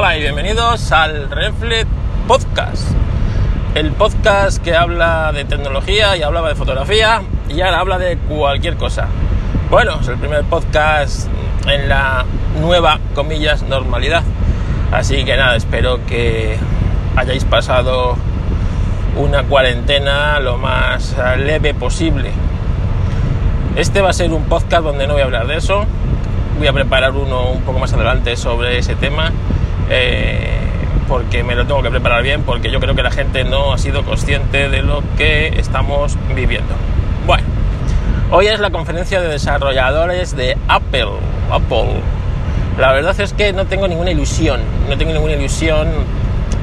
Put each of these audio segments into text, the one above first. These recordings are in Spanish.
Hola y bienvenidos al Reflet Podcast. El podcast que habla de tecnología y hablaba de fotografía y ahora habla de cualquier cosa. Bueno, es el primer podcast en la nueva, comillas, normalidad. Así que nada, espero que hayáis pasado una cuarentena lo más leve posible. Este va a ser un podcast donde no voy a hablar de eso. Voy a preparar uno un poco más adelante sobre ese tema. Eh, porque me lo tengo que preparar bien, porque yo creo que la gente no ha sido consciente de lo que estamos viviendo. Bueno, hoy es la conferencia de desarrolladores de Apple. Apple. La verdad es que no tengo ninguna ilusión, no tengo ninguna ilusión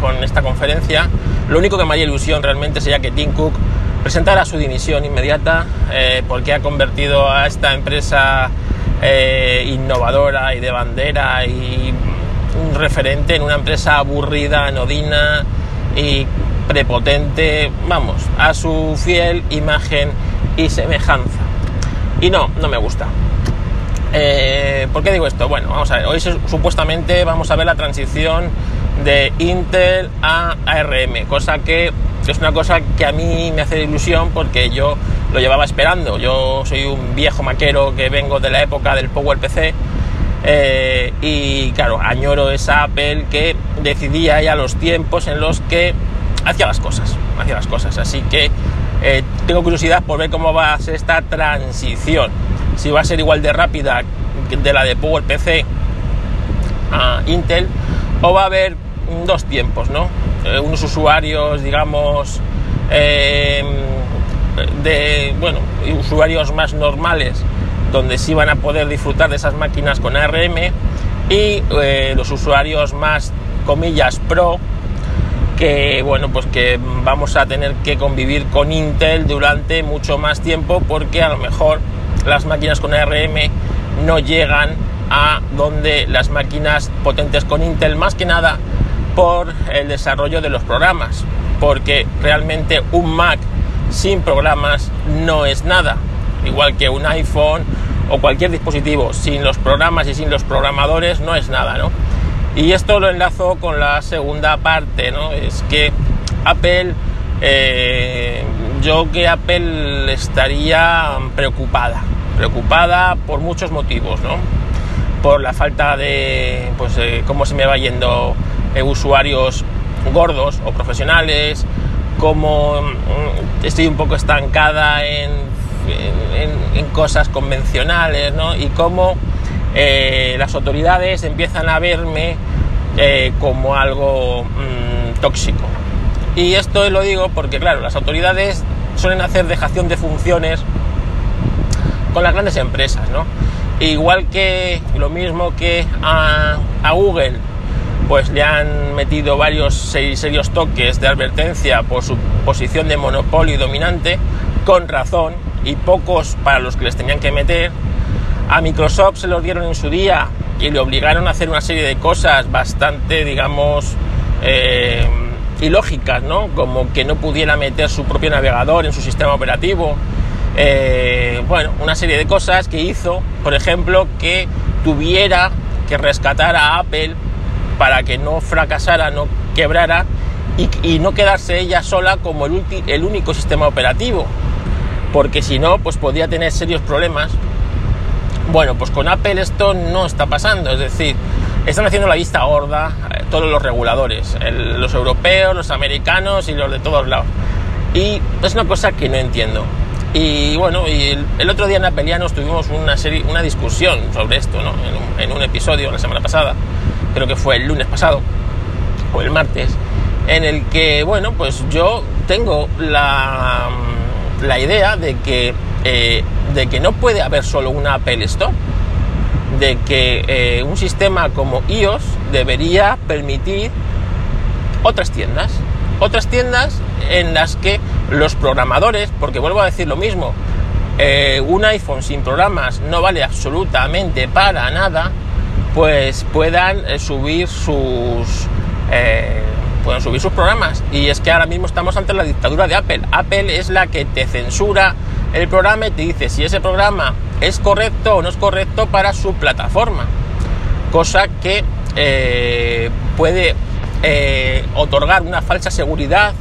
con esta conferencia. Lo único que me haría ilusión realmente sería que Tim Cook presentara su dimisión inmediata eh, porque ha convertido a esta empresa eh, innovadora y de bandera y un referente en una empresa aburrida, anodina y prepotente, vamos, a su fiel imagen y semejanza. Y no, no me gusta. Eh, ¿Por qué digo esto? Bueno, vamos a ver, hoy supuestamente vamos a ver la transición de Intel a ARM, cosa que es una cosa que a mí me hace ilusión porque yo lo llevaba esperando. Yo soy un viejo maquero que vengo de la época del PowerPC eh, y claro, añoro esa Apple que decidía ya los tiempos en los que hacía las cosas, hacía las cosas. Así que eh, tengo curiosidad por ver cómo va a ser esta transición. Si va a ser igual de rápida de la de PowerPC a Intel o va a haber dos tiempos, ¿no? Eh, unos usuarios, digamos, de, bueno, usuarios más normales, donde sí van a poder disfrutar de esas máquinas con ARM, y eh, los usuarios más, comillas, pro, que, bueno, pues que vamos a tener que convivir con Intel durante mucho más tiempo, porque a lo mejor las máquinas con ARM no llegan a donde las máquinas potentes con Intel, más que nada por el desarrollo de los programas, porque realmente un Mac sin programas no es nada, igual que un iPhone o cualquier dispositivo sin los programas y sin los programadores no es nada, ¿no? Y esto lo enlazo con la segunda parte, ¿no? Es que Apple, eh, yo que Apple estaría preocupada, preocupada por muchos motivos, ¿no? Por la falta de, pues, eh, cómo se me va yendo usuarios gordos o profesionales, como mm, estoy un poco estancada en, en, cosas convencionales, ¿no? Y cómo eh, las autoridades empiezan a verme eh, como algo mm, tóxico. Y esto lo digo porque, claro, las autoridades suelen hacer dejación de funciones con las grandes empresas, ¿no? Igual que lo mismo que a, a Google pues le han metido varios serios toques de advertencia por su posición de monopolio dominante, con razón, y pocos para los que les tenían que meter. A Microsoft se los dieron en su día y le obligaron a hacer una serie de cosas bastante, digamos, eh, ilógicas, ¿no? Como que no pudiera meter su propio navegador en su sistema operativo. Eh, bueno, una serie de cosas que hizo, por ejemplo, que tuviera que rescatar a Apple para que no fracasara, no quebrara y, no quedarse ella sola como el, el único sistema operativo, porque si no, pues podría tener serios problemas. Bueno, pues con Apple esto no está pasando, es decir, están haciendo la vista gorda eh, todos los reguladores, los europeos, los americanos y los de todos lados. Y es una cosa que no entiendo. Y bueno, y el, otro día en Apelianos tuvimos una, serie, una discusión sobre esto, ¿no? En en un episodio la semana pasada creo que fue el lunes pasado o el martes, en el que, bueno, pues yo tengo la, la idea de que, eh, de que no puede haber solo una Apple Store, de que eh, un sistema como iOS debería permitir otras tiendas, otras tiendas en las que los programadores, porque vuelvo a decir lo mismo, eh, un iPhone sin programas no vale absolutamente para nada, pues puedan subir sus puedan subir sus programas. Y es que ahora mismo estamos ante la dictadura de Apple. Apple es la que te censura el programa y te dice si ese programa es correcto o no es correcto para su plataforma. Cosa que eh, puede eh, otorgar una falsa seguridad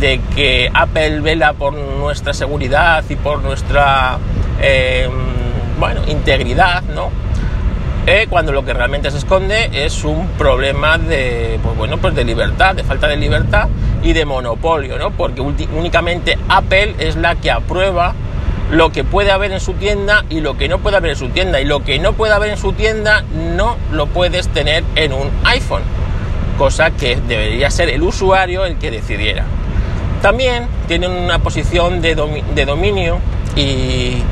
de que Apple vela por nuestra seguridad y por nuestra eh, bueno, integridad, ¿no? Cuando lo que realmente se esconde es un problema de, pues bueno, pues de libertad, de falta de libertad y de monopolio, ¿no? Porque únicamente Apple es la que aprueba lo que puede haber en su tienda y lo que no puede haber en su tienda. Y lo que no puede haber en su tienda no lo puedes tener en un iPhone. Cosa que debería ser el usuario el que decidiera. También tienen una posición de, dominio y,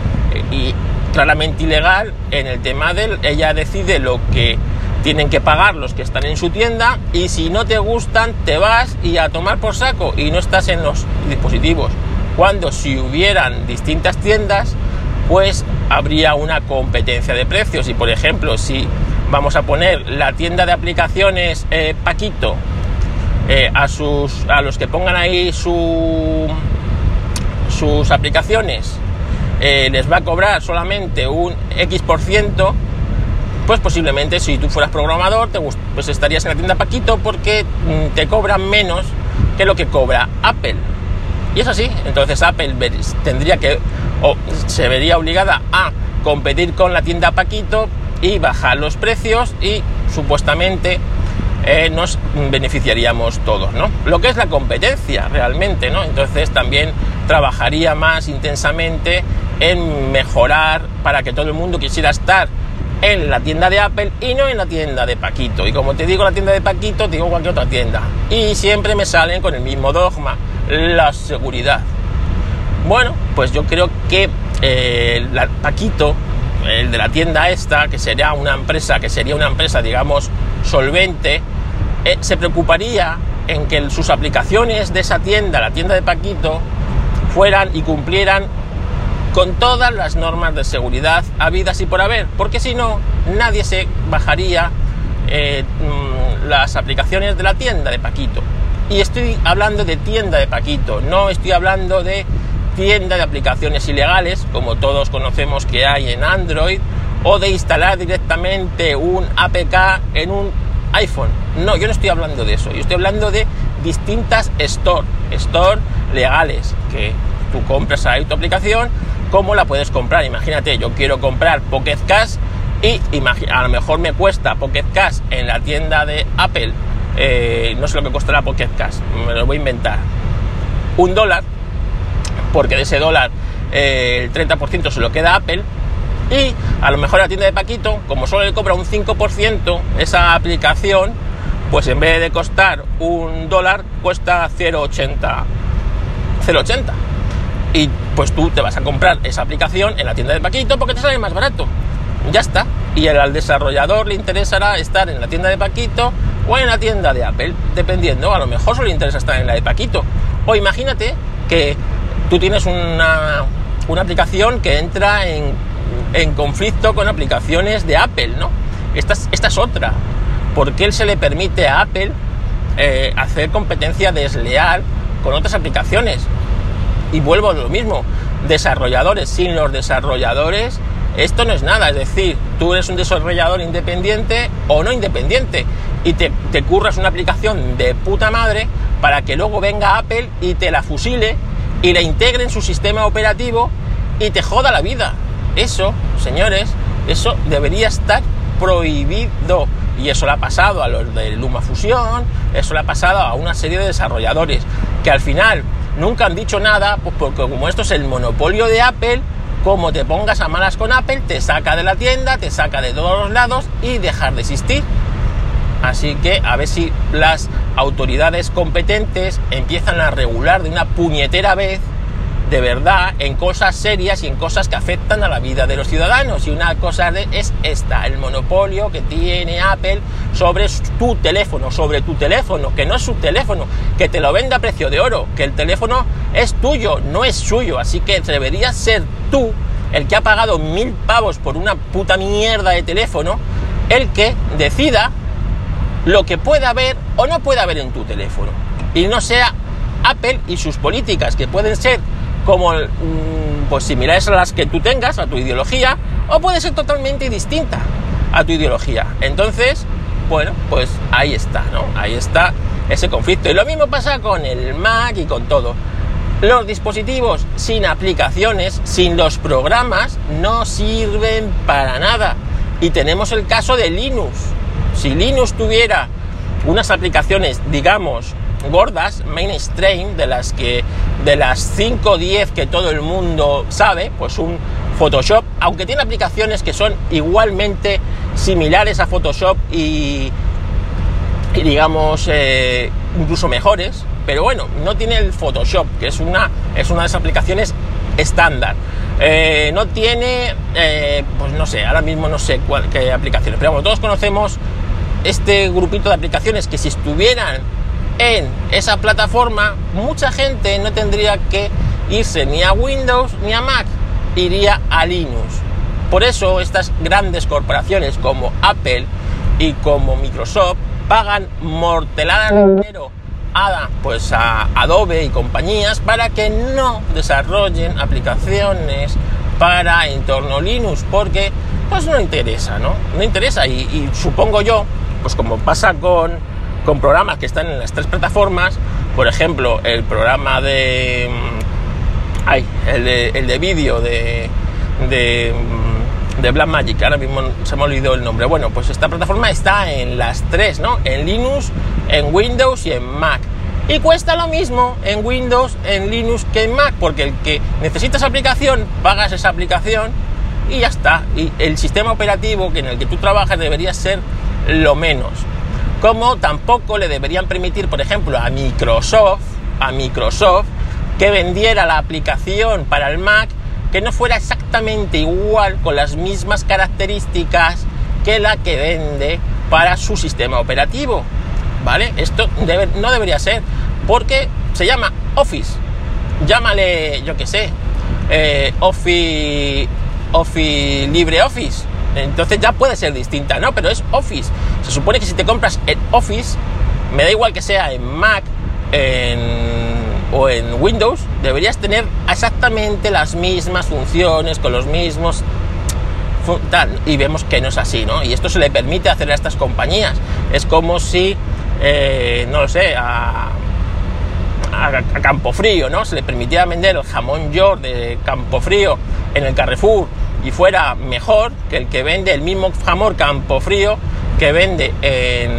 claramente ilegal en el tema de ella decide lo que tienen que pagar los que están en su tienda y si no te gustan te vas y a tomar por saco y no estás en los dispositivos cuando si hubieran distintas tiendas, pues habría una competencia de precios. Y por ejemplo, si vamos a poner la tienda de aplicaciones eh, Paquito eh, a, sus, a los que pongan ahí su, sus aplicaciones, eh, les va a cobrar solamente un X por ciento, pues posiblemente si tú fueras programador, te pues estarías en la tienda Paquito porque mm, te cobran menos que lo que cobra Apple. Y es así, entonces Apple tendría que, o se vería obligada a competir con la tienda Paquito y bajar los precios y supuestamente eh, nos beneficiaríamos todos, ¿no? Lo que es la competencia realmente, ¿no? Entonces también trabajaría más intensamente en mejorar para que todo el mundo quisiera estar en la tienda de Apple y no en la tienda de Paquito. Y como te digo la tienda de Paquito, digo cualquier otra tienda. Y siempre me salen con el mismo dogma la seguridad. Bueno, pues yo creo que eh, Paquito, el de la tienda esta, que sería una empresa, que sería una empresa, digamos, solvente, eh, se preocuparía en que sus aplicaciones de esa tienda, la tienda de Paquito, fueran y cumplieran con todas las normas de seguridad habidas y por haber, porque si no, nadie se bajaría eh, mm, las aplicaciones de la tienda de Paquito. Y estoy hablando de tienda de Paquito, no estoy hablando de tienda de aplicaciones ilegales, como todos conocemos que hay en Android, o de instalar directamente un APK en un iPhone. No, yo no estoy hablando de eso, yo estoy hablando de distintas store, store legales, que tú compras ahí tu aplicación, ¿cómo la puedes comprar? Imagínate, yo quiero comprar Pocket Cash y a lo mejor me cuesta Pocket Cash en la tienda de Apple eh, no sé lo que costará Pocket Cash, me lo voy a inventar, un dólar, porque de ese dólar eh, el 30% se lo queda Apple, y a lo mejor la tienda de Paquito, como solo le cobra un 5% esa aplicación, pues en vez de costar un dólar, cuesta 0,80. 0,80. Y pues tú te vas a comprar esa aplicación en la tienda de Paquito porque te sale más barato. Ya está. Y al desarrollador le interesará estar en la tienda de Paquito o en la tienda de Apple, dependiendo, a lo mejor solo le interesa estar en la de Paquito. O imagínate que tú tienes una, una aplicación que entra en, en, conflicto con aplicaciones de Apple, ¿no? Esta, esta es otra. ¿Por qué se le permite a Apple eh, hacer competencia desleal con otras aplicaciones? Y vuelvo a lo mismo, desarrolladores, sin los desarrolladores esto no es nada, es decir, tú eres un desarrollador independiente o no independiente y te, curras una aplicación de puta madre para que luego venga Apple y te la fusile y la integre en su sistema operativo y te joda la vida. Eso, señores, eso debería estar prohibido. Y eso le ha pasado a los de Luma Fusión, eso le ha pasado a una serie de desarrolladores que al final nunca han dicho nada, pues porque como esto es el monopolio de Apple, como te pongas a malas con Apple, te saca de la tienda, te saca de todos los lados y dejar de existir. Así que a ver si las autoridades competentes empiezan a regular de una puñetera vez de verdad en cosas serias y en cosas que afectan a la vida de los ciudadanos. Y una cosa es esta, el monopolio que tiene Apple sobre tu teléfono, sobre tu teléfono, que no es su teléfono, que te lo vende a precio de oro, que el teléfono es tuyo, no es suyo. Así que deberías ser tú, el que ha pagado mil pavos por una puta mierda de teléfono, el que decida lo que pueda haber o no pueda haber en tu teléfono. Y no sea Apple y sus políticas, que pueden ser como mm, pues similares a las que tú tengas, a tu ideología, o puede ser totalmente distinta a tu ideología. Entonces, Bueno, pues ahí está, ¿no? Ahí está ese conflicto. Y lo mismo pasa con el Mac y con todo. Los dispositivos sin aplicaciones, sin los programas, no sirven para nada. Y tenemos el caso de Linux. Si Linux tuviera unas aplicaciones, digamos, gordas, mainstream, de las que de las 5 o 10 que todo el mundo sabe, pues un Photoshop, aunque tiene aplicaciones que son igualmente similares a Photoshop y, digamos eh, incluso mejores, pero bueno, no tiene el Photoshop, que es una, es una de esas aplicaciones estándar. Eh, no tiene, eh, pues no sé, ahora mismo no sé cuál, qué aplicaciones, pero bueno, todos conocemos este grupito de aplicaciones que si estuvieran en esa plataforma, mucha gente no tendría que irse ni a Windows ni a Mac, iría a Linux. Por eso estas grandes corporaciones como Apple y como Microsoft pagan morteladas de a, pues a Adobe y compañías para que no desarrollen aplicaciones para entorno Linux porque pues no interesa, ¿no? No interesa y, y supongo yo, pues como pasa con con programas que están en las tres plataformas, por ejemplo, el programa de... Mm, ay, el de, vídeo de, de, mm, de Blackmagic, ahora mismo se me ha olvidado el nombre. Bueno, pues esta plataforma está en las tres, ¿no? En Linux, en Windows y en Mac. Y cuesta lo mismo en Windows, en Linux que en Mac, porque el que necesita esa aplicación, pagas esa aplicación y ya está. Y el sistema operativo que en el que tú trabajas debería ser lo menos como tampoco le deberían permitir, por ejemplo, a Microsoft, a Microsoft, que vendiera la aplicación para el Mac que no fuera exactamente igual con las mismas características que la que vende para su sistema operativo. ¿Vale? Esto no debería ser, porque se llama Office. Llámale, yo qué sé, eh, Office, Office LibreOffice entonces ya puede ser distinta, ¿no? Pero es Office. Se supone que si te compras el Office, me da igual que sea en Mac o en Windows, deberías tener exactamente las mismas funciones, con los mismos... y vemos que no es así, ¿no? Y esto se le permite hacer a estas compañías. Es como si, eh, no lo sé, a, a, Frío, ¿no? Se le permitía vender el jamón York de Campo Frío en el Carrefour y fuera mejor que el que vende el mismo jamón campo frío que vende en,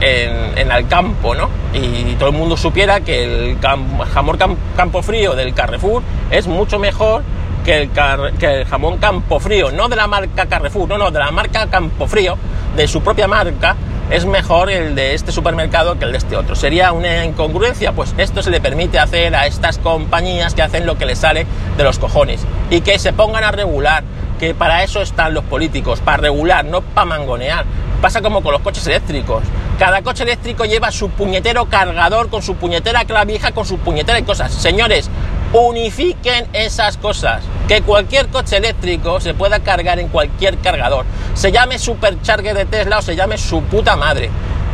en, el campo, ¿no? Y todo el mundo supiera que el jamón campo frío del Carrefour es mucho mejor que el, que el jamón campo frío, no de la marca Carrefour, no, no, de la marca campo frío, de su propia marca, es mejor el de este supermercado que el de este otro. ¿Sería una incongruencia? Pues esto se le permite hacer a estas compañías que hacen lo que les sale de los cojones y que se pongan a regular que para eso están los políticos, para regular, no para mangonear. Pasa como con los coches eléctricos. Cada coche eléctrico lleva su puñetero cargador, con su puñetera clavija, con su puñetera y cosas. Señores, unifiquen esas cosas. Que cualquier coche eléctrico se pueda cargar en cualquier cargador. Se llame Supercharger de Tesla o se llame su puta madre.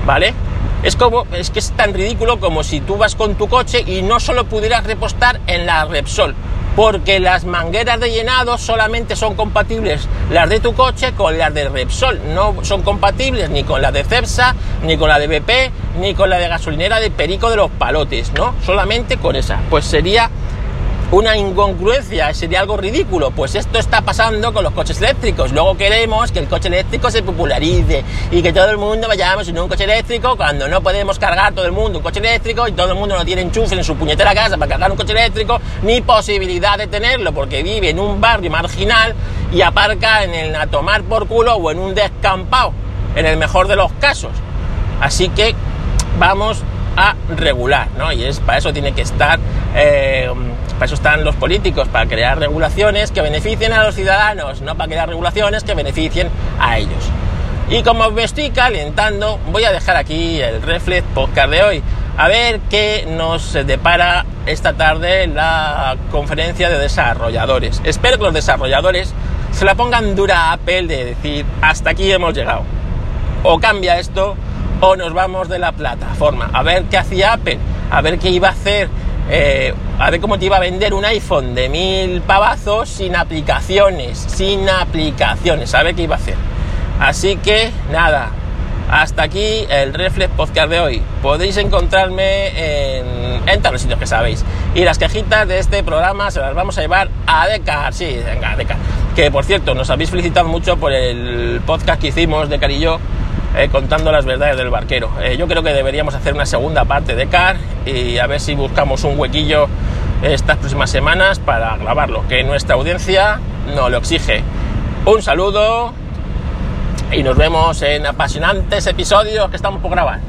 ¿Vale? Es como, es que es tan ridículo como si tú vas con tu coche y no solo pudieras repostar en la Repsol porque las mangueras de llenado solamente son compatibles las de tu coche con las de Repsol, no son compatibles ni con la de Cepsa, ni con la de BP, ni con la de gasolinera de Perico de los Palotes, ¿no? Solamente con esa. Pues sería una incongruencia, sería algo ridículo. Pues esto está pasando con los coches eléctricos. Luego queremos que el coche eléctrico se popularice y que todo el mundo vayamos en un coche eléctrico cuando no podemos cargar todo el mundo un coche eléctrico y todo el mundo no tiene enchufe en su puñetera casa para cargar un coche eléctrico ni posibilidad de tenerlo porque vive en un barrio marginal y aparca en el a tomar por culo o en un descampado, en el mejor de los casos. Así que vamos a regular, ¿no? Y es para eso tiene que estar eh, para eso están los políticos, para crear regulaciones que beneficien a los ciudadanos, no para crear regulaciones que beneficien a ellos. Y como me estoy calentando, voy a dejar aquí el Reflex Podcast de hoy. A ver qué nos depara esta tarde la conferencia de desarrolladores. Espero que los desarrolladores se la pongan dura a Apple de decir hasta aquí hemos llegado. O cambia esto o nos vamos de la plataforma. A ver qué hacía Apple, a ver qué iba a hacer eh, a ver cómo te iba a vender un iPhone de mil pavazos sin aplicaciones, sin aplicaciones, a ver qué iba a hacer. Así que nada, Hasta aquí el Reflex Podcast de hoy. Podéis encontrarme en, en todos los sitios que sabéis. Y las quejitas de este programa se las vamos a llevar a Decar. Sí, venga, Decar. Que por cierto, nos habéis felicitado mucho por el podcast que hicimos de Carillo eh, contando las verdades del barquero. Eh, yo creo que deberíamos hacer una segunda parte de CAR y a ver si buscamos un huequillo estas próximas semanas para grabarlo, que nuestra audiencia no lo exige. Un saludo y nos vemos en apasionantes episodios que estamos por grabar.